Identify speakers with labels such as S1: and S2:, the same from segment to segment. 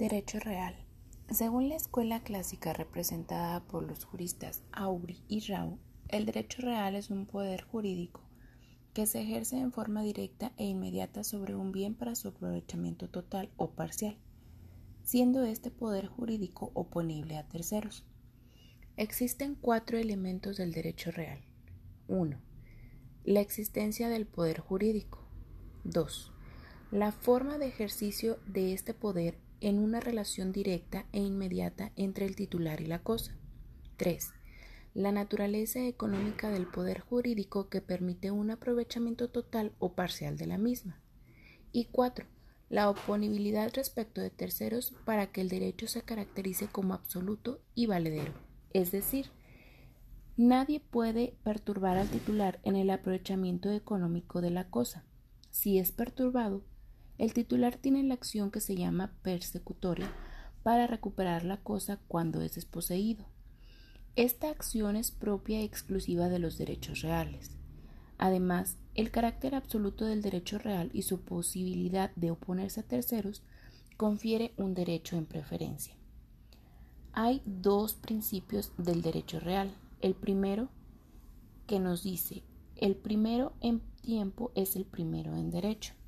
S1: Derecho real. Según la escuela clásica representada por los juristas Auri y Rao, el derecho real es un poder jurídico que se ejerce en forma directa e inmediata sobre un bien para su aprovechamiento total o parcial, siendo este poder jurídico oponible a terceros. Existen cuatro elementos del derecho real. 1. La existencia del poder jurídico. 2. La forma de ejercicio de este poder en una relación directa e inmediata entre el titular y la cosa. 3. La naturaleza económica del poder jurídico que permite un aprovechamiento total o parcial de la misma. Y 4. La oponibilidad respecto de terceros para que el derecho se caracterice como absoluto y valedero. Es decir, nadie puede perturbar al titular en el aprovechamiento económico de la cosa. Si es perturbado, el titular tiene la acción que se llama persecutoria para recuperar la cosa cuando es desposeído. Esta acción es propia y exclusiva de los derechos reales. Además, el carácter absoluto del derecho real y su posibilidad de oponerse a terceros confiere un derecho en preferencia. Hay dos principios del derecho real. El primero, que nos dice, el primero en tiempo es el primero en derecho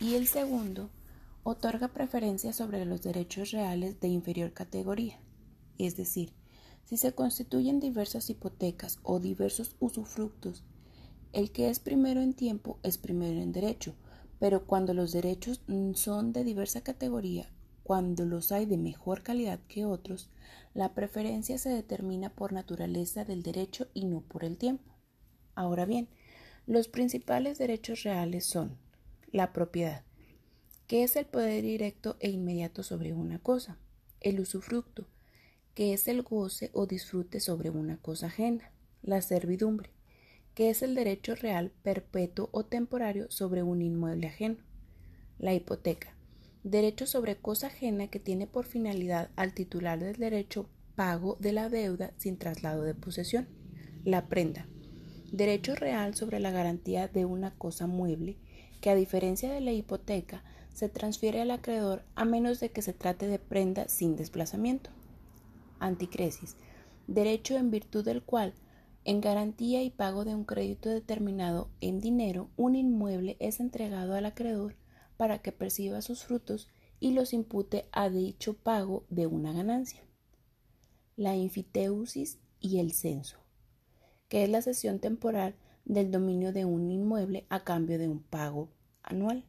S1: y el segundo otorga preferencia sobre los derechos reales de inferior categoría, es decir, si se constituyen diversas hipotecas o diversos usufructos, el que es primero en tiempo es primero en derecho, pero cuando los derechos son de diversa categoría, cuando los hay de mejor calidad que otros, la preferencia se determina por naturaleza del derecho y no por el tiempo. Ahora bien, los principales derechos reales son la propiedad, que es el poder directo e inmediato sobre una cosa. El usufructo, que es el goce o disfrute sobre una cosa ajena. La servidumbre, que es el derecho real, perpetuo o temporario sobre un inmueble ajeno. La hipoteca, derecho sobre cosa ajena que tiene por finalidad al titular del derecho pago de la deuda sin traslado de posesión. La prenda, derecho real sobre la garantía de una cosa mueble que a diferencia de la hipoteca se transfiere al acreedor a menos de que se trate de prenda sin desplazamiento. Anticresis, derecho en virtud del cual, en garantía y pago de un crédito determinado en dinero, un inmueble es entregado al acreedor para que perciba sus frutos y los impute a dicho pago de una ganancia. La infiteusis y el censo, que es la cesión temporal del dominio de un inmueble a cambio de un pago anual.